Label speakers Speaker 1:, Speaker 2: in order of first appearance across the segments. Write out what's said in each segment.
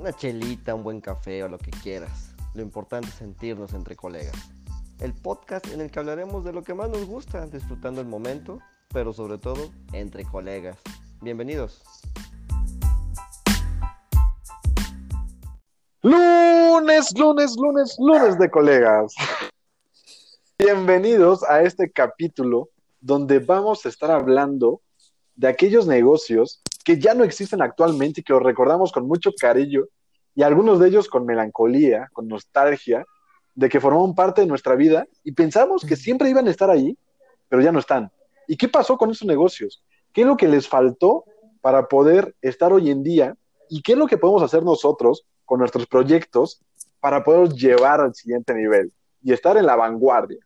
Speaker 1: una chelita, un buen café o lo que quieras. Lo importante es sentirnos entre colegas. El podcast en el que hablaremos de lo que más nos gusta, disfrutando el momento, pero sobre todo entre colegas. Bienvenidos.
Speaker 2: Lunes, lunes, lunes, lunes de colegas. Bienvenidos a este capítulo donde vamos a estar hablando de aquellos negocios que ya no existen actualmente y que los recordamos con mucho cariño y algunos de ellos con melancolía, con nostalgia, de que formaron parte de nuestra vida y pensamos que siempre iban a estar ahí, pero ya no están. ¿Y qué pasó con esos negocios? ¿Qué es lo que les faltó para poder estar hoy en día? ¿Y qué es lo que podemos hacer nosotros con nuestros proyectos para poder llevar al siguiente nivel y estar en la vanguardia?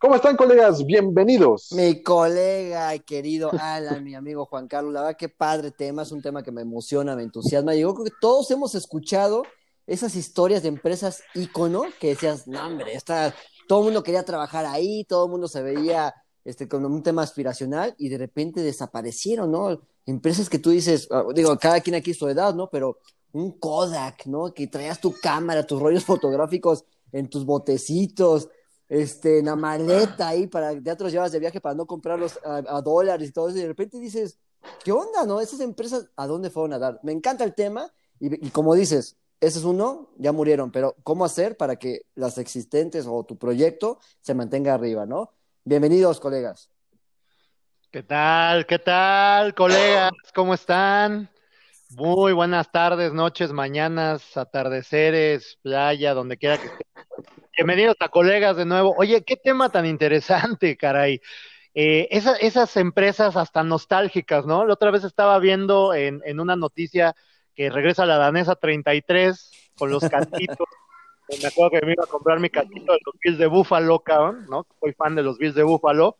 Speaker 2: ¿Cómo están, colegas? Bienvenidos.
Speaker 1: Mi colega querido Alan, mi amigo Juan Carlos, la verdad qué padre tema, es un tema que me emociona, me entusiasma. Yo creo que todos hemos escuchado esas historias de empresas ícono que decías, no, hombre, está, todo el mundo quería trabajar ahí, todo el mundo se veía este, con un tema aspiracional y de repente desaparecieron, ¿no? Empresas que tú dices, ah, digo, cada quien aquí su edad, ¿no? Pero un Kodak, ¿no? Que traías tu cámara, tus rollos fotográficos en tus botecitos, este, la maleta ahí para ya te los llevas de viaje para no comprarlos a, dólares y todo eso, y de repente dices, ¿qué onda, no? Esas empresas, ¿a dónde fueron a dar? Me encanta el tema, y, como dices, ese es uno, ya murieron, pero ¿cómo hacer para que las existentes o tu proyecto se mantenga arriba, no? Bienvenidos, colegas.
Speaker 3: ¿Qué tal? ¿Qué tal, colegas? ¿Cómo están? Muy buenas tardes, noches, mañanas, atardeceres, playa, donde quiera que estén. Bienvenidos a colegas de nuevo. Oye, qué tema tan interesante, caray. Eh, esas empresas hasta nostálgicas, ¿no? La otra vez estaba viendo en, en una noticia que regresa la danesa 33 con los cantitos. me acuerdo que me iba a comprar mi cantito de los Bills de Búfalo, cabrón, ¿no? Soy fan de los Bills de Búfalo.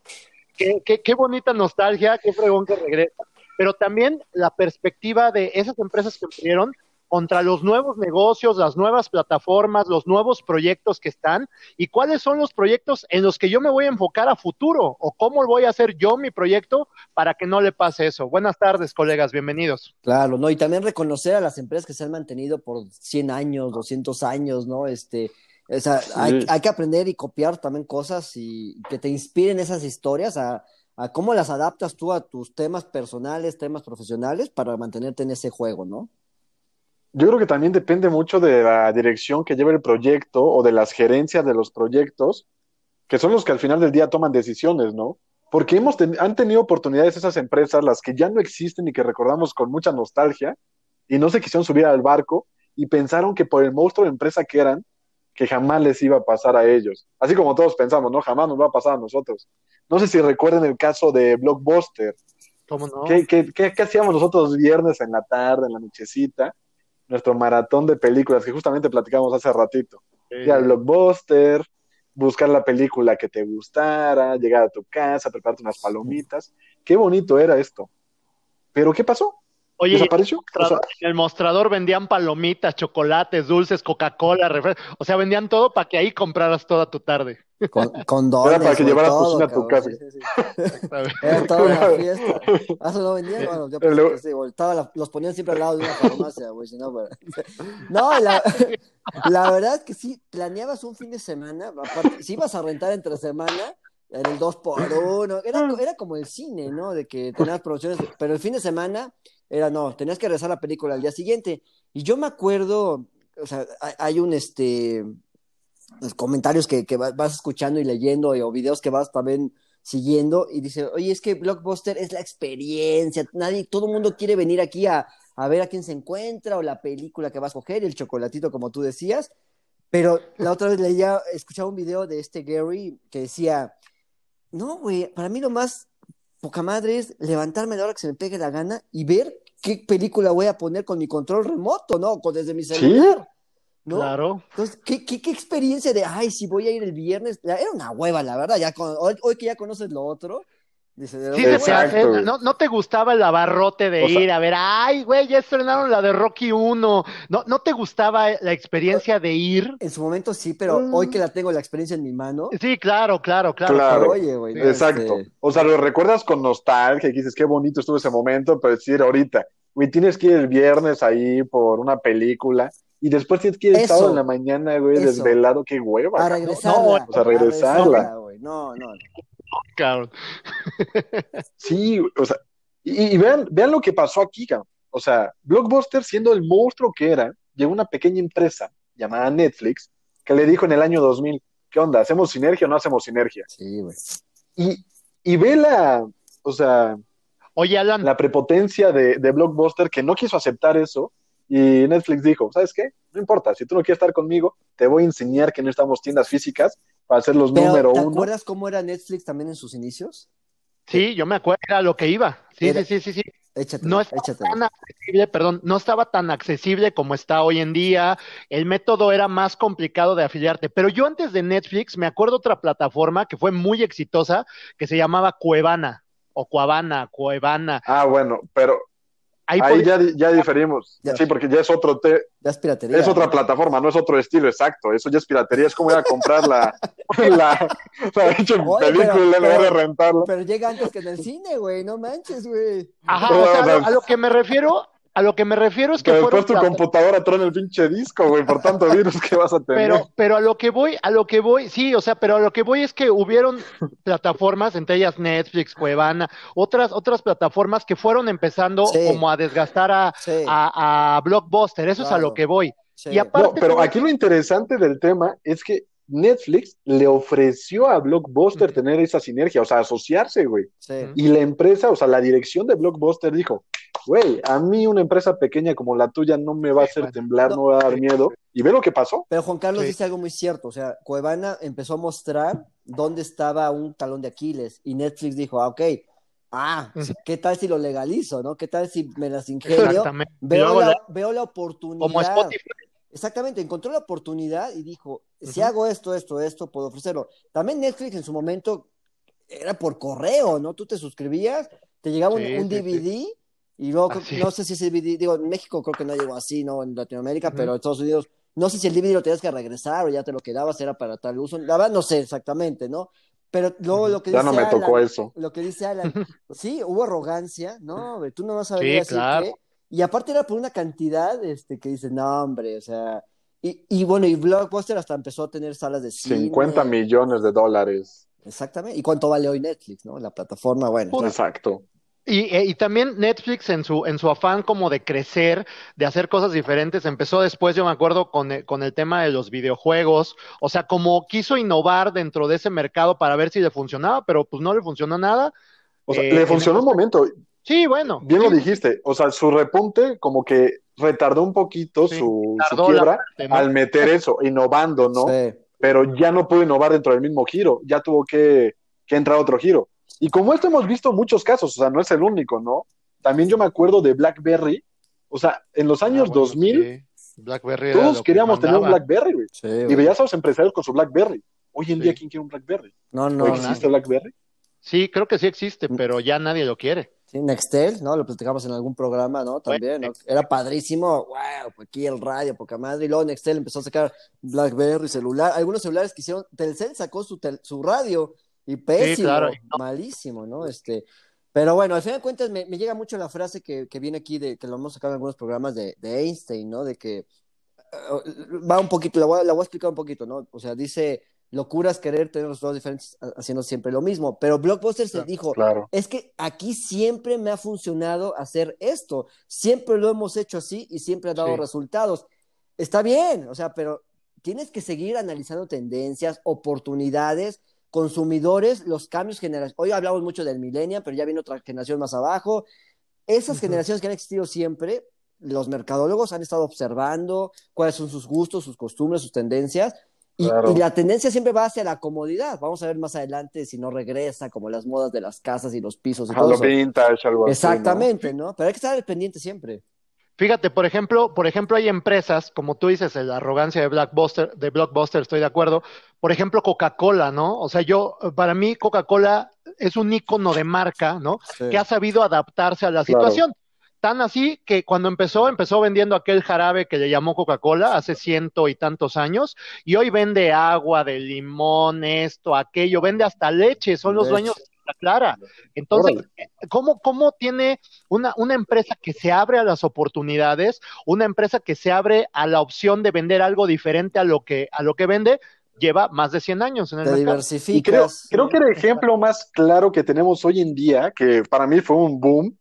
Speaker 3: Qué, qué, qué bonita nostalgia, qué fregón que regresa. Pero también la perspectiva de esas empresas que murieron contra los nuevos negocios, las nuevas plataformas, los nuevos proyectos que están y cuáles son los proyectos en los que yo me voy a enfocar a futuro o cómo voy a hacer yo mi proyecto para que no le pase eso. Buenas tardes, colegas, bienvenidos.
Speaker 1: Claro, no, y también reconocer a las empresas que se han mantenido por 100 años, 200 años, ¿no? Este, o sea, hay, hay, que aprender y copiar también cosas y que te inspiren esas historias a, a cómo las adaptas tú a tus temas personales, temas profesionales para mantenerte en ese juego, ¿no?
Speaker 2: Yo creo que también depende mucho de la dirección que lleve el proyecto o de las gerencias de los proyectos, que son los que al final del día toman decisiones, ¿no? Porque hemos han tenido oportunidades esas empresas, las que ya no existen y que recordamos con mucha nostalgia, y no se quisieron subir al barco y pensaron que por el monstruo de empresa que eran, que jamás les iba a pasar a ellos. Así como todos pensamos, ¿no? Jamás nos va a pasar a nosotros. No sé si recuerden el caso de Blockbuster.
Speaker 3: ¿Cómo no?
Speaker 2: ¿Qué, qué, qué, qué hacíamos nosotros viernes en la tarde, en la nochecita? Nuestro maratón de películas que justamente platicamos hace ratito. Ir al blockbuster, buscar la película que te gustara, llegar a tu casa, prepararte unas palomitas. Qué bonito era esto. Pero ¿qué pasó?
Speaker 3: Oye, ¿Desapareció? en el mostrador vendían palomitas, chocolates, dulces, Coca-Cola, refrescos. O sea, vendían todo para que ahí compraras toda tu tarde.
Speaker 1: Con, condones,
Speaker 2: Era para que llevaras cocina a tu casa.
Speaker 1: Era toda una fiesta. Ah, eso no vendían, bueno, yo pensé que sí, los ponían siempre al lado de una farmacia, güey, si no, pero... No, la, la, verdad es que sí, planeabas un fin de semana, si ibas a rentar entre semana, en el 2 por 1 era, era como el cine, ¿no? De que tenías producciones, pero el fin de semana era no, tenías que regresar la película al día siguiente. Y yo me acuerdo, o sea, hay un este los comentarios que, que vas escuchando y leyendo o videos que vas también siguiendo y dice, oye, es que Blockbuster es la experiencia, nadie, todo el mundo quiere venir aquí a, a ver a quién se encuentra o la película que vas a coger, el chocolatito como tú decías, pero la otra vez leía, escuchaba un video de este Gary que decía, no, güey, para mí lo más poca madre es levantarme a la hora que se me pegue la gana y ver qué película voy a poner con mi control remoto, ¿no? Con, desde mi celular. ¿No?
Speaker 3: Claro.
Speaker 1: Entonces, ¿qué, ¿qué, qué, experiencia de, ay, si voy a ir el viernes? Era una hueva, la verdad, ya hoy, hoy, que ya conoces lo otro,
Speaker 3: sí, no, no, te gustaba el abarrote de ir a ver, ay, güey, ya estrenaron la de Rocky 1. No, ¿No te gustaba la experiencia de ir?
Speaker 1: En su momento sí, pero mm. hoy que la tengo la experiencia en mi mano.
Speaker 3: Sí, claro, claro, claro.
Speaker 2: claro. Oye, güey, Exacto. Este o sea, lo recuerdas con nostalgia y dices, qué bonito estuvo ese momento, pero decir ahorita, güey, tienes que ir el viernes ahí por una película y después tienes que ir el sábado en la mañana, güey, desvelado, qué hueva.
Speaker 1: A regresarla. No,
Speaker 2: o sea, regresarla.
Speaker 1: no, no.
Speaker 3: Claro.
Speaker 2: Sí, o sea, y, vean, vean lo que pasó aquí, cabrón. O sea, Blockbuster, siendo el monstruo que era, llegó una pequeña empresa llamada Netflix que le dijo en el año 2000, ¿qué onda? ¿Hacemos sinergia o no hacemos sinergia?
Speaker 1: Sí, güey.
Speaker 2: Y, y ve la, o sea,
Speaker 3: Oye, Alan.
Speaker 2: la prepotencia de, de, Blockbuster que no quiso aceptar eso y Netflix dijo, ¿sabes qué? No importa, si tú no quieres estar conmigo, te voy a enseñar que no estamos tiendas físicas para ser los número uno. ¿Te
Speaker 1: acuerdas cómo era Netflix también en sus inicios?
Speaker 3: Sí, yo me acuerdo, era lo que iba. Sí, sí, sí, sí, sí. no estaba tan accesible, perdón, no estaba tan accesible como está hoy en día. El método era más complicado de afiliarte. Pero yo antes de Netflix me acuerdo otra plataforma que fue muy exitosa que se llamaba Cuevana o Cuevana, Cuevana.
Speaker 2: Ah, bueno, pero Ahí, ya, ya, diferimos. Sí, porque ya es otro. Te...
Speaker 1: Ya es piratería.
Speaker 2: Es otra plataforma, no es otro estilo, exacto. Eso ya es piratería. Es como ir a comprar la, la, la película en lugar de rentarla.
Speaker 1: Pero llega antes que en el cine, güey. No manches, güey.
Speaker 3: Ajá, o sea, a lo que me refiero a lo que me refiero es que.
Speaker 2: Pero después tu computadora trae el pinche disco, güey, por tanto virus que vas a tener.
Speaker 3: Pero, pero a lo que voy, a lo que voy, sí, o sea, pero a lo que voy es que hubieron plataformas, entre ellas Netflix, Cuevana, otras, otras plataformas que fueron empezando como a desgastar a, a, Blockbuster. Eso es a lo que voy. Y aparte,
Speaker 2: pero aquí lo interesante del tema es que Netflix le ofreció a Blockbuster tener esa sinergia, o sea, asociarse, güey. Y la empresa, o sea, la dirección de Blockbuster dijo, güey, a mí una empresa pequeña como la tuya no me va a hacer temblar, no, me va a dar miedo. Y ve lo que pasó.
Speaker 1: Pero Juan Carlos dice algo muy cierto, o sea, Cuevana empezó a mostrar dónde estaba un talón de Aquiles y Netflix dijo, ah, ok, ah, ¿qué tal si lo legalizo, no? ¿Qué tal si me las ingenio? Veo la, veo la oportunidad. Como Spotify Exactamente, encontró la oportunidad y dijo, si hago esto, esto, esto, puedo ofrecerlo. También Netflix en su momento era por correo, ¿no? Tú te suscribías, te llegaba un, DVD y luego, no sé si ese DVD, digo, en México creo que no llegó así, ¿no? En Latinoamérica, pero en Estados Unidos, no sé si el DVD lo tenías que regresar o ya te lo quedabas, era para tal uso. La verdad no sé exactamente, ¿no? Pero luego lo que
Speaker 2: ya no me tocó eso.
Speaker 1: Lo que dice Alan, sí, hubo arrogancia, ¿no? Tú no vas a ver así que y aparte era por una cantidad este, que dices, no, hombre, o sea. Y, y bueno, y Blockbuster hasta empezó a tener salas de cine.
Speaker 2: 50 millones de dólares.
Speaker 1: Exactamente. ¿Y cuánto vale hoy Netflix, no? La plataforma, bueno.
Speaker 2: Exacto.
Speaker 3: Y, eh, y, también Netflix en su, en su afán como de crecer, de hacer cosas diferentes, empezó después, yo me acuerdo, con el, con el tema de los videojuegos, o sea, como quiso innovar dentro de ese mercado para ver si le funcionaba, pero pues no le funcionó nada.
Speaker 2: O sea, le funcionó un momento.
Speaker 3: Sí, bueno.
Speaker 2: Bien lo dijiste. O sea, su repunte como que retardó un poquito su, quiebra al meter eso, innovando, ¿no? Pero ya no pudo innovar dentro del mismo giro, ya tuvo que, que entrar otro giro. Y como esto hemos visto muchos casos, o sea, no es el único, ¿no? También yo me acuerdo de BlackBerry, o sea, en los años 2000, ah, todos queríamos tener un BlackBerry, güey. y veías a los empresarios con su BlackBerry. Hoy en día, ¿quién quiere un BlackBerry?
Speaker 1: No, no.
Speaker 2: ¿Existe BlackBerry?
Speaker 3: Sí, creo que sí existe, pero ya nadie lo quiere.
Speaker 1: Sí, Nextel, ¿no? Lo platicamos en algún programa, ¿no? También, ¿no? Era padrísimo, wow, pues aquí el radio, poca madre. Y luego Nextel empezó a sacar Blackberry, celular. Algunos celulares que hicieron, Telcel sacó su, su radio y pésimo, malísimo, ¿no? Este, pero bueno, al final de cuentas me, llega mucho la frase que, que, viene aquí, de que lo hemos sacado en algunos programas de, de Einstein, ¿no? De que uh, va un poquito, la voy, la voy a explicar un poquito, ¿no? O sea, dice locura es querer tener los dos diferentes haciendo siempre lo mismo. Pero Blockbuster se dijo, es que aquí siempre me ha funcionado hacer esto, siempre lo hemos hecho así y siempre ha dado resultados. Está bien, o sea, pero tienes que seguir analizando tendencias, oportunidades, consumidores, los cambios generacionales. Hoy hablamos mucho del millennial, pero ya viene otra generación más abajo. Esas generaciones que han existido siempre, los mercadólogos han estado observando cuáles son sus gustos, sus costumbres, sus tendencias, y, la tendencia siempre va hacia la comodidad. Vamos a ver más adelante si no regresa, como las modas de las casas y los pisos y todo eso.
Speaker 2: vintage, algo
Speaker 1: Exactamente, ¿no? Pero hay que estar pendiente siempre.
Speaker 3: Fíjate, por ejemplo, por ejemplo, hay empresas, como tú dices, la arrogancia de Blockbuster, de Blockbuster, estoy de acuerdo. Por ejemplo, Coca-Cola, ¿no? O sea, yo, para mí, Coca-Cola es un icono de marca, ¿no? Que ha sabido adaptarse a la situación. Tan así que cuando empezó, empezó vendiendo aquel jarabe que le llamó Coca-Cola hace ciento y tantos años, y hoy vende agua de limón, esto, aquello, vende hasta leche, son los dueños clara. Entonces, ¿cómo, cómo tiene una, una empresa que se abre a las oportunidades, una empresa que se abre a la opción de vender algo diferente a lo que, a lo que vende? lleva más de 100 años en el
Speaker 1: Te
Speaker 3: mercado.
Speaker 1: diversificas.
Speaker 2: creo, que el ejemplo más claro que tenemos hoy en día, que para mí fue un boom,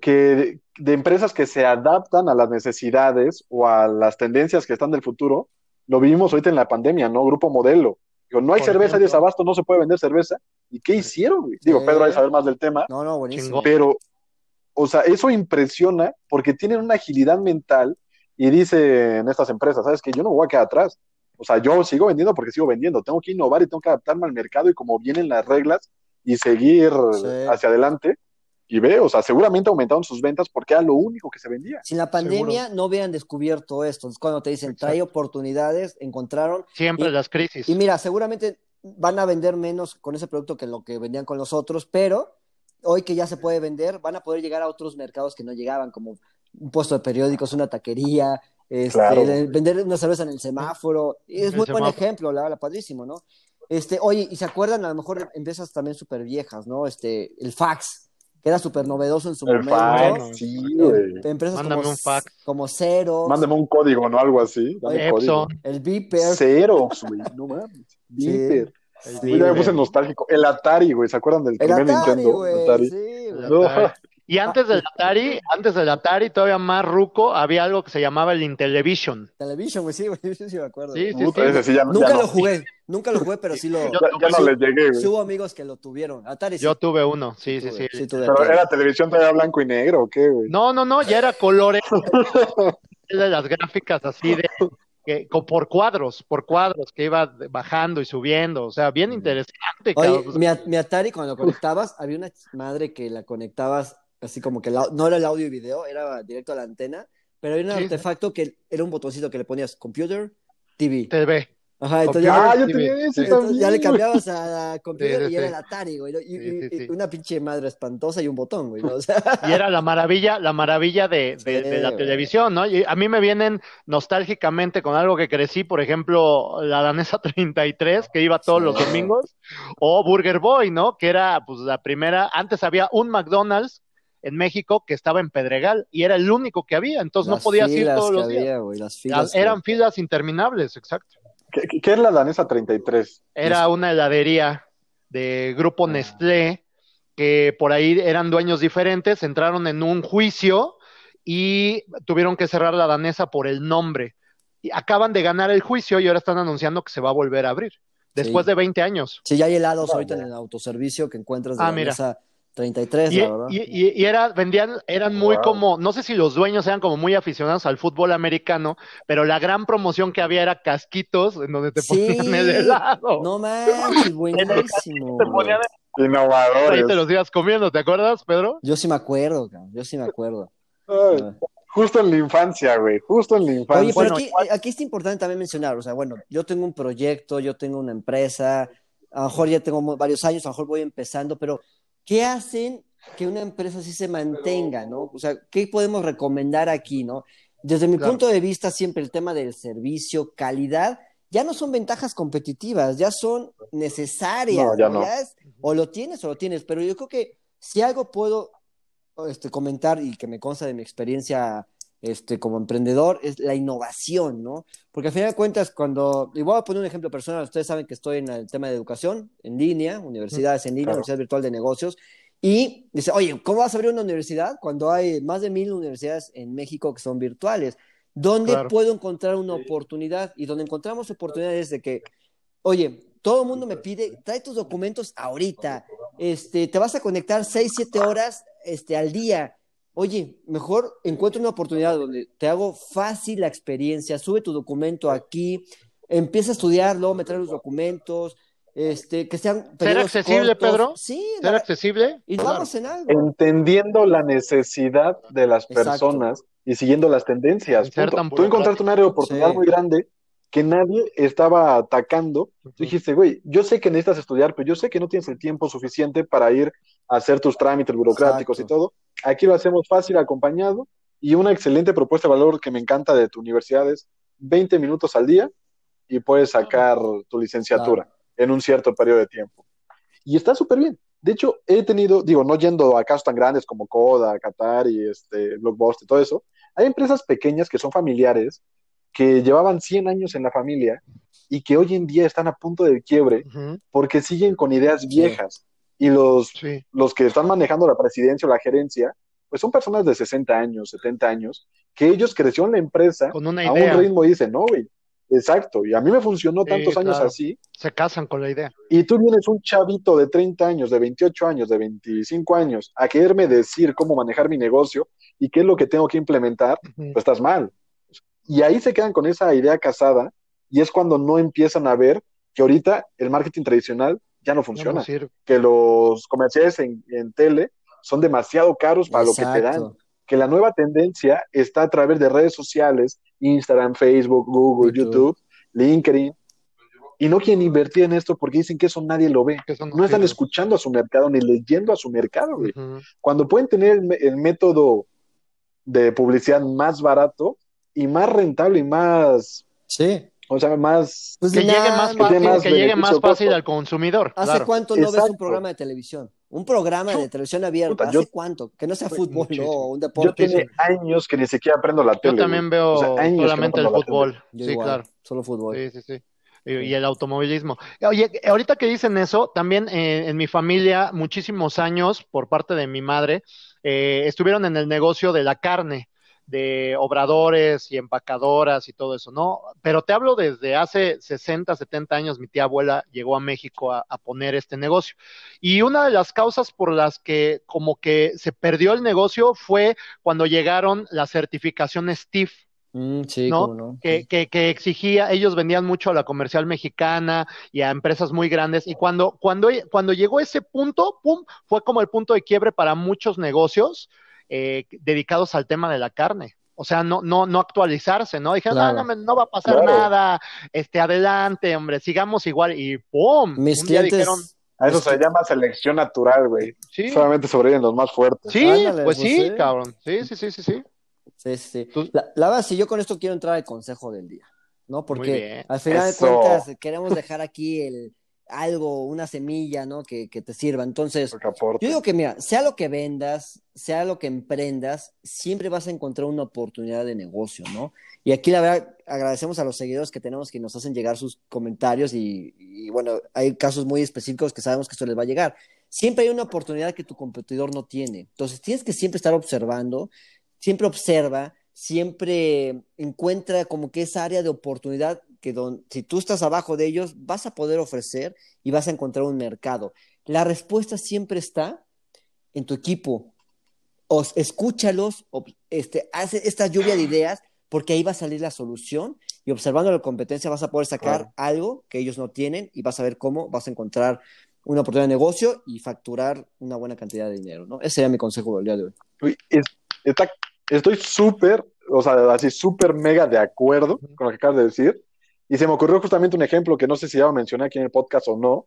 Speaker 2: que de empresas que se adaptan a las necesidades o a las tendencias que están del futuro, lo vivimos ahorita en la pandemia, ¿no? Grupo Modelo. Digo, no hay
Speaker 3: Por
Speaker 2: cerveza
Speaker 3: ejemplo.
Speaker 2: de desabasto, no se puede vender cerveza. ¿Y qué hicieron, güey? Digo. Pedro hay que saber más del tema,
Speaker 1: No, no, buenísimo.
Speaker 2: Pero, o sea, eso impresiona porque tienen una agilidad mental y dicen estas empresas, ¿sabes que Yo no voy a quedar atrás. O sea, yo sigo vendiendo porque sigo vendiendo. Tengo que innovar y tengo que adaptarme al mercado y como vienen las reglas y seguir
Speaker 1: Sí.
Speaker 2: hacia adelante. Y ve, o sea, seguramente aumentaron sus ventas porque era lo único que se vendía.
Speaker 1: Sin la pandemia no hubieran descubierto esto. Es cuando te dicen, trae oportunidades, encontraron.
Speaker 3: Siempre
Speaker 1: Y-
Speaker 3: las crisis.
Speaker 1: Y mira, seguramente van a vender menos con ese producto que lo que vendían con los otros, pero hoy que ya se puede vender, van a poder llegar a otros mercados que no llegaban, como un puesto de periódicos, una taquería, este,
Speaker 2: Claro.
Speaker 1: vender una cerveza en el semáforo. Y es
Speaker 3: El
Speaker 1: muy buen ejemplo, la verdad, padrísimo, ¿no? Este, oye, y se acuerdan a lo mejor empresas también súper viejas, ¿no? Este, el fax, que era súper novedoso en su
Speaker 2: El
Speaker 1: momento.
Speaker 2: fax, sí,
Speaker 1: Em-
Speaker 2: güey.
Speaker 1: empresas
Speaker 3: Mándame
Speaker 1: como,
Speaker 3: un fax.
Speaker 1: como Xerox,
Speaker 2: Mándame un código, ¿no? Algo así. Dame código.
Speaker 1: El Beeper.
Speaker 2: Xerox, güey. No mames.
Speaker 3: El
Speaker 2: Güey, ya me puse nostálgico. El Atari, güey. ¿Se acuerdan del
Speaker 1: El
Speaker 2: primer
Speaker 1: Atari,
Speaker 2: Nintendo?
Speaker 1: güey.
Speaker 2: Atari.
Speaker 1: Sí,
Speaker 2: No.
Speaker 3: Atari. Y antes del Atari, antes del Atari, todavía más ruco, había algo que se llamaba el Intellivision.
Speaker 1: Television, güey, sí, güey, sí, sí me acuerdo.
Speaker 3: Sí, sí,
Speaker 2: Puta,
Speaker 3: sí.
Speaker 2: ese sí ya, no-
Speaker 1: Nunca
Speaker 2: ya no.
Speaker 1: lo jugué, nunca lo jugué, pero sí lo.
Speaker 3: Yo
Speaker 2: Ya, ya no
Speaker 1: Sí.
Speaker 2: les llegué, güey.
Speaker 1: Sí hubo amigos que lo tuvieron. Atari sí.
Speaker 3: Yo tuve uno, sí, sí,
Speaker 1: tuve,
Speaker 3: sí.
Speaker 1: tuve
Speaker 2: Pero era televisión todavía blanco y negro, ¿o qué, güey?
Speaker 3: No, no, no, ya era colores de las gráficas así de que por cuadros, por cuadros que iba bajando y subiendo, o sea, bien interesante,
Speaker 1: Oye, mi, Atari cuando lo conectabas, había una madre que la conectabas así como que la- no era el audio y video, era directo a la antena, pero había un
Speaker 3: Sí.
Speaker 1: artefacto que era un botoncito que le ponías computer, TV.
Speaker 3: TV.
Speaker 1: Ajá, entonces ya,
Speaker 2: Ah, yo
Speaker 3: Sí,
Speaker 2: tenía
Speaker 3: sí.
Speaker 2: ese
Speaker 1: entonces
Speaker 2: también.
Speaker 1: ya le
Speaker 2: güey.
Speaker 1: cambiabas a la computer
Speaker 3: Sí, sí,
Speaker 1: y era el Atari, güey. ¿no? Y, una pinche madre espantosa y un botón, güey. ¿no? O sea,
Speaker 3: Y era la maravilla, la maravilla de, de- la
Speaker 1: güey.
Speaker 3: televisión, ¿no? Y a mí me vienen nostálgicamente con algo que crecí, por ejemplo, la danesa 33, que iba todos los domingos, o Burger Boy, ¿no? Que era, pues, la primera, antes había un McDonald's en México que estaba en Pedregal y era el único que había, entonces no
Speaker 1: las
Speaker 3: podías ir todos los días.
Speaker 1: había, güey, las filas
Speaker 3: Eran filas interminables, exacto.
Speaker 2: ¿Qué, es la danesa 33?
Speaker 3: Era una heladería de grupo
Speaker 1: Ah.
Speaker 3: Nestlé, que por ahí eran dueños diferentes, entraron en un juicio y tuvieron que cerrar la danesa por el nombre. Y acaban de ganar el juicio y ahora están anunciando que se va a volver a abrir, después
Speaker 1: Sí.
Speaker 3: de 20 años.
Speaker 1: Sí, ya hay helados ahorita en el autoservicio que encuentras de
Speaker 3: Ah, mira.
Speaker 1: Mesa 33,
Speaker 3: Y,
Speaker 1: la verdad.
Speaker 3: y- y- y era, vendían, eran muy
Speaker 2: Wow.
Speaker 3: como, no sé si los dueños eran como muy aficionados al fútbol americano, pero la gran promoción que había era casquitos en donde te
Speaker 1: Sí.
Speaker 3: ponían el helado.
Speaker 1: No manches, buenísimo.
Speaker 3: Te ponían ahí
Speaker 2: Innovadores.
Speaker 3: te los ibas comiendo, ¿te acuerdas, Pedro?
Speaker 1: Yo sí me acuerdo, cabrón. Yo sí me acuerdo.
Speaker 2: Ay,
Speaker 1: Ah.
Speaker 2: justo en la infancia, güey. Justo en la infancia.
Speaker 1: Oye, pero
Speaker 3: Bueno,
Speaker 1: aquí, aquí es importante también mencionar, o sea, bueno, yo tengo un proyecto, yo tengo una empresa, a lo mejor ya tengo varios años, a lo mejor voy empezando, pero ¿qué hacen que una empresa así se mantenga, no? O sea, ¿qué podemos recomendar aquí, no? Desde mi
Speaker 3: Claro.
Speaker 1: punto de vista, siempre el tema del servicio, calidad, ya no son ventajas competitivas, ya son necesarias,
Speaker 2: No, ya
Speaker 1: ¿no?
Speaker 2: no.
Speaker 1: es- o lo tienes o lo tienes, pero yo creo que si algo puedo este, comentar y que me consta de mi experiencia este, como emprendedor es la innovación, ¿no? Porque al final de cuentas, cuando, y voy a poner un ejemplo personal, ustedes saben que estoy en el tema de educación en línea, universidades en línea,
Speaker 2: Claro.
Speaker 1: universidad virtual de negocios, y dice, oye, ¿cómo vas a abrir una universidad cuando hay más de mil universidades en México que son virtuales? ¿Dónde
Speaker 3: Claro.
Speaker 1: puedo encontrar una oportunidad? Y donde encontramos oportunidades de que, oye, todo el mundo me pide, trae tus documentos ahorita, este, te vas a conectar seis, siete horas este, al día. Oye, mejor encuentra una oportunidad donde te hago fácil la experiencia, sube tu documento aquí, empieza a estudiarlo, me trae los documentos, este, que sean periodos
Speaker 3: accesible,
Speaker 1: cortos.
Speaker 3: Pedro?
Speaker 1: Sí,
Speaker 3: ¿Ser
Speaker 1: la-
Speaker 3: accesible?
Speaker 1: y
Speaker 3: Claro.
Speaker 1: vamos en algo.
Speaker 2: Entendiendo la necesidad de las
Speaker 1: Exacto.
Speaker 2: personas y siguiendo las tendencias. Tú encontraste un área de oportunidad
Speaker 1: Sí.
Speaker 2: muy grande que nadie estaba atacando. Tú dijiste, güey, yo sé que necesitas estudiar, pero yo sé que no tienes el tiempo suficiente para ir a hacer tus trámites burocráticos
Speaker 1: Exacto.
Speaker 2: y todo. Aquí lo hacemos fácil, acompañado, y una excelente propuesta de valor que me encanta de tu universidad es 20 minutos al día y puedes sacar tu licenciatura en un cierto periodo de tiempo. Y está súper bien. De hecho, he tenido, digo, no yendo a casos tan grandes como Coda, Qatar y este, Blockbuster y todo eso, hay empresas pequeñas que son familiares, que llevaban 100 años en la familia y que hoy en día están a punto de quiebre porque siguen con ideas viejas. Y los, los que están manejando la presidencia o la gerencia, pues son personas de 60 años, 70 años, que ellos crecieron la empresa
Speaker 3: con una
Speaker 2: a un ritmo y dicen, no, güey, Exacto, y a mí me funcionó tantos años así.
Speaker 3: Se casan con la idea.
Speaker 2: Y tú vienes un chavito de 30 años, de 28 años, de 25 años, a quererme decir cómo manejar mi negocio y qué es lo que tengo que implementar, pues estás mal. Y ahí se quedan con esa idea casada y es cuando no empiezan a ver que ahorita el marketing tradicional ya no funciona, que los comerciales en, tele son demasiado caros para lo que te dan, que la nueva tendencia está a través de redes sociales Instagram, Facebook, Google, YouTube, LinkedIn, y no quieren invertir en esto porque dicen que eso nadie lo ve. No, están escuchando a su mercado ni leyendo a su mercado. Cuando pueden tener el, método de publicidad más barato y más rentable y más...
Speaker 1: Sí.
Speaker 2: O sea, más...
Speaker 3: Pues que, llegue más fácil, que, llegue más fácil al consumidor.
Speaker 1: ¿Hace cuánto no ves un programa de televisión? Un programa de televisión abierta, ¿hace cuánto? Que no sea fútbol, o un deporte.
Speaker 2: Yo tengo años que ni siquiera aprendo la tele.
Speaker 3: Yo también veo solamente el fútbol. sí, claro.
Speaker 1: Solo fútbol.
Speaker 3: Sí, sí, sí. Y, el automovilismo. Oye, ahorita que dicen eso, también eh, en mi familia, muchísimos años, por parte de mi madre, eh, estuvieron en el negocio de la carne de obradores y empacadoras y todo eso, ¿no? Pero te hablo desde hace 60, 70 años, mi tía abuela llegó a México a, poner este negocio. Y una de las causas por las que como que se perdió el negocio fue cuando llegaron las certificaciones TIF.
Speaker 1: Mm, sí, no?
Speaker 3: Que, que, que, exigía, ellos vendían mucho a la comercial mexicana y a empresas muy grandes, y cuando, cuando, cuando llegó ese punto, pum, fue como el punto de quiebre para muchos negocios, eh, dedicados al tema de la carne. O sea, no, no, no actualizarse, ¿no? Dijeron, no, no, va a pasar nada, este, adelante, hombre, sigamos igual, y ¡pum!
Speaker 1: Mis clientes...
Speaker 3: dijeron,
Speaker 2: a eso se llama selección natural, güey. Sí. Solamente sobreviven los más fuertes.
Speaker 3: Sí, pues, pues sí, cabrón. Sí, sí, sí, sí, sí.
Speaker 1: Sí, sí. La, la, verdad, si yo con esto quiero entrar al consejo del día, ¿no? Porque al final de cuentas queremos dejar aquí el, algo, una semilla, ¿no? Que, que te sirva. Entonces, yo digo que, mira, sea lo que vendas, sea lo que emprendas, siempre vas a encontrar una oportunidad de negocio, ¿no? Y aquí, la verdad, agradecemos a los seguidores que tenemos que nos hacen llegar sus comentarios y, y bueno, hay casos muy específicos que sabemos que esto les va a llegar. Siempre hay una oportunidad que tu competidor no tiene. Entonces, tienes que siempre estar observando, siempre observa, siempre encuentra como que esa área de oportunidad que si tú estás abajo de ellos, vas a poder ofrecer y vas a encontrar un mercado. La respuesta siempre está en tu equipo. Os, escúchalos, este, hace esta lluvia de ideas, porque ahí va a salir la solución y observando la competencia vas a poder sacar algo que ellos no tienen y vas a ver cómo vas a encontrar una oportunidad de negocio y facturar una buena cantidad de dinero, ¿no? Ese sería mi consejo del día de hoy.
Speaker 2: estoy súper, o sea, así súper mega de acuerdo con lo que acabas de decir. Y se me ocurrió justamente un ejemplo que no sé si ya lo mencioné aquí en el podcast o no,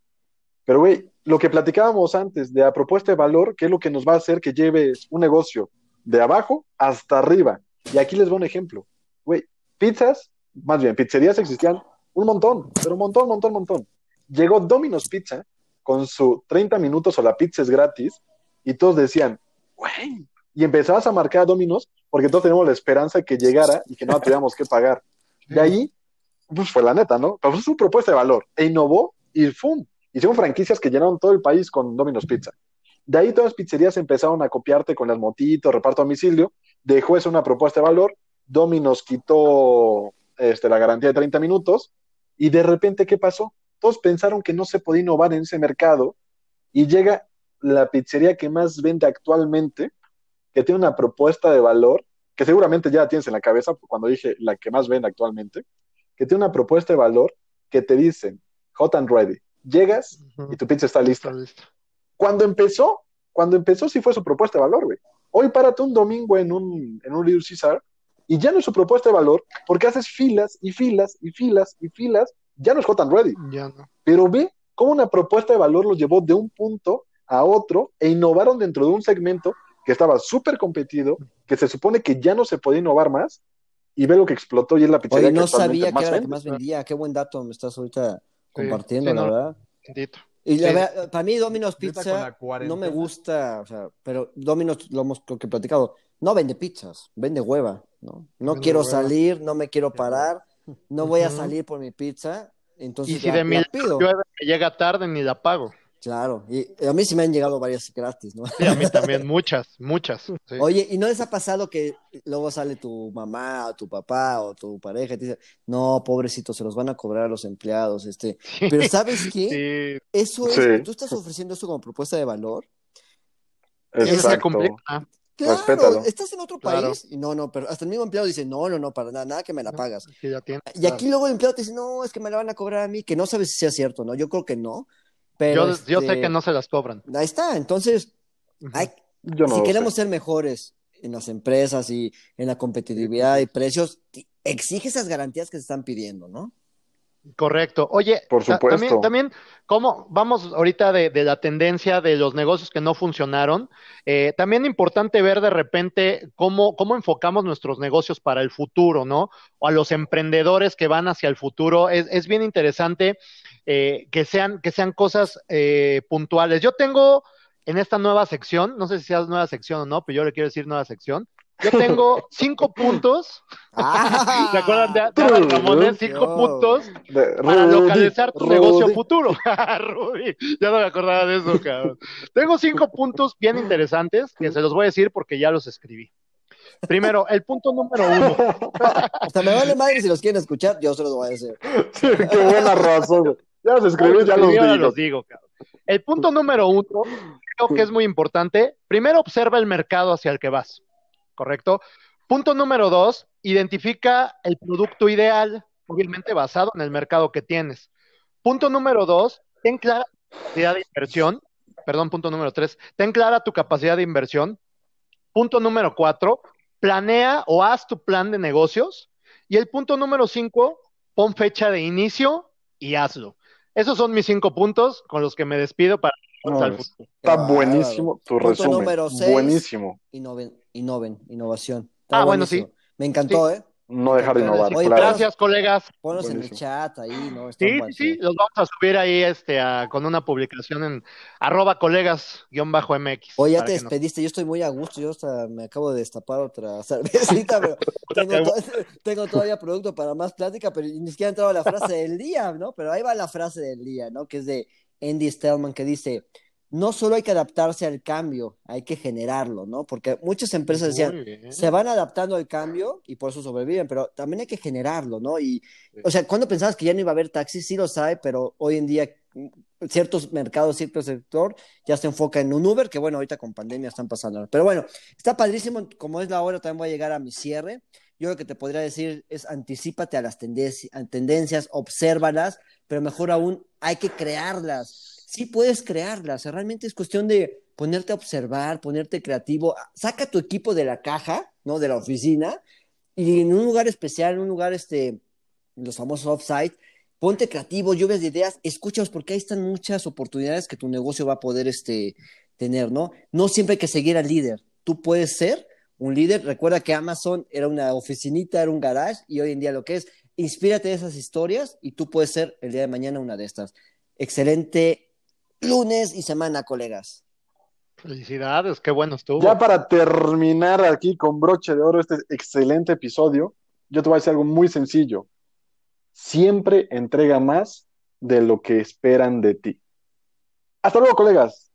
Speaker 2: pero güey, lo que platicábamos antes de la propuesta de valor, ¿qué es lo que nos va a hacer que lleves un negocio de abajo hasta arriba? Y aquí les voy un ejemplo. Güey, pizzas, más bien, pizzerías existían un montón, pero un montón, montón, montón. Llegó Domino's Pizza con su 30 minutos o la pizza es gratis y todos decían, güey, y empezabas a marcar a Domino's porque todos teníamos la esperanza de que llegara y que no tuviéramos que pagar. De ahí pues fue la neta, ¿no? Pero fue su propuesta de valor. E innovó y ¡fum! Hicieron franquicias que llenaron todo el país con Domino's Pizza. De ahí todas las pizzerías empezaron a copiarte con las motitos, reparto a domicilio. Dejó eso una propuesta de valor. Domino's quitó este, la garantía de 30 minutos. Y de repente, ¿qué pasó? Todos pensaron que no se podía innovar en ese mercado. Y llega la pizzería que más vende actualmente, que tiene una propuesta de valor, que seguramente ya tienes en la cabeza cuando dije la que más vende actualmente, que tiene una propuesta de valor que te dicen, hot and ready, llegas y tu pizza está lista. Cuando empezó, cuando empezó sí fue su propuesta de valor, güey. Hoy párate un domingo en un, en un Little Caesar y ya no es su propuesta de valor porque haces filas y filas y filas y filas, ya no es hot and ready.
Speaker 3: Ya no.
Speaker 2: Pero ve cómo una propuesta de valor los llevó de un punto a otro e innovaron dentro de un segmento que estaba súper competido, que se supone que ya no se podía innovar más, y ve lo que explotó y es la pizzería
Speaker 1: no sabía que era la que más vendía. Qué buen dato me estás ahorita compartiendo, la verdad. Y para mí Domino's Pizza no me gusta, o sea, pero Domino's lo hemos creo que platicado, no vende pizzas, vende hueva, ¿no? No quiero salir, no me quiero parar, no voy a salir por mi pizza, entonces
Speaker 3: y si de mí llega tarde ni la pago.
Speaker 1: Claro, y a mí sí me han llegado varias gratis, ¿no?
Speaker 3: Sí, a mí también, muchas, muchas.
Speaker 1: Oye, ¿y no les ha pasado que luego sale tu mamá o tu papá o tu pareja y te dice, no, pobrecito, se los van a cobrar a los empleados, este, pero ¿sabes qué? Sí. Eso es, tú estás ofreciendo eso como propuesta de valor.
Speaker 2: Exacto.
Speaker 1: Claro, estás en otro país y no, no, pero hasta el mismo empleado dice, no, no, no, para nada, nada que me la pagas. y aquí luego el empleado te dice, no, es que me la van a cobrar a mí, que no sabes si sea cierto, ¿no? Yo creo que no,
Speaker 3: yo, sé este, que no se las cobran.
Speaker 1: Ahí está, entonces, si queremos ser mejores en las empresas y en la competitividad y precios, exige esas garantías que se están pidiendo, ¿no?
Speaker 3: Correcto. Oye,
Speaker 2: Por supuesto.
Speaker 3: también, ¿cómo vamos ahorita de, la tendencia de los negocios que no funcionaron? Eh, también importante ver de repente cómo, cómo enfocamos nuestros negocios para el futuro, ¿no? O a los emprendedores que van hacia el futuro. Es, es bien interesante eh, que, sean, que sean cosas eh, puntuales. Yo tengo en esta nueva sección, no sé si sea nueva sección o no, pero yo le quiero decir nueva sección. Yo tengo cinco puntos. Ah, ¿Se acuerdan de, de? Cinco puntos para localizar tu negocio futuro. Rudy, ya no me acordaba de eso, cabrón. Tengo cinco puntos bien interesantes que se los voy a decir porque ya los escribí. Primero, el punto número uno.
Speaker 1: Hasta me vale madre si los quieren escuchar, yo se los voy a decir.
Speaker 2: qué buena razón. Ya los escribí, ya los digo.
Speaker 3: El punto número uno, creo que es muy importante. Primero, observa el mercado hacia el que vas, ¿correcto? Punto número dos, identifica el producto ideal, obviamente basado en el mercado que tienes. Punto número dos, ten clara tu capacidad de inversión. Perdón, punto número tres, ten clara tu capacidad de inversión. Punto número cuatro, planea o haz tu plan de negocios. Y el punto número cinco, pon fecha de inicio y hazlo. Esos son mis cinco puntos con los que me despido para
Speaker 2: Está buenísimo tu resumen. Número buenísimo.
Speaker 1: Innoven, innoven, innovación.
Speaker 3: ah, bueno, sí.
Speaker 1: Me encantó, ¿eh?
Speaker 2: no dejar de innovar.
Speaker 3: Gracias, colegas.
Speaker 1: Ponlos en el chat ahí, ¿no?
Speaker 3: sí, sí, sí, los vamos a subir ahí este, con una publicación en arroba colegas-mx.
Speaker 1: Oye, ya te despediste, yo estoy muy a gusto, yo hasta me acabo de destapar otra cervecita, pero tengo, todavía producto para más plática, pero ni siquiera ha entrado la frase del día, ¿no? Pero ahí va la frase del día, ¿no? Que es de Andy Stellman, que dice, no solo hay que adaptarse al cambio, hay que generarlo, ¿no? Porque muchas empresas decían, se van adaptando al cambio y por eso sobreviven, pero también hay que generarlo, ¿no? Y, o sea, cuando pensabas que ya no iba a haber taxis, sí lo sabe, pero hoy en día mm, ciertos mercados, cierto sector ya se enfoca en un Uber, que bueno, ahorita con pandemia están pasando. Pero bueno, está padrísimo, como es la hora, también voy a llegar a mi cierre. Yo lo que te podría decir es anticipate a las tendencias, obsérvalas, pero mejor aún hay que crearlas sí puedes crearlas. realmente es cuestión de ponerte a observar, ponerte creativo. Saca tu equipo de la caja, ¿no? De la oficina y en un lugar especial, en un lugar, este, los famosos offsite, ponte creativo, lluvias de ideas, escúchalos porque ahí están muchas oportunidades que tu negocio va a poder, este, tener, ¿no? No siempre hay que seguir al líder. Tú puedes ser un líder. Recuerda que Amazon era una oficinita, era un garage y hoy en día lo que es, inspírate de esas historias y tú puedes ser el día de mañana una de estas. Excelente lunes y semana, colegas.
Speaker 3: Felicidades, qué bueno estuvo.
Speaker 2: Ya para terminar aquí con broche de oro este excelente episodio, yo te voy a decir algo muy sencillo. Siempre entrega más de lo que esperan de ti. Hasta luego, colegas.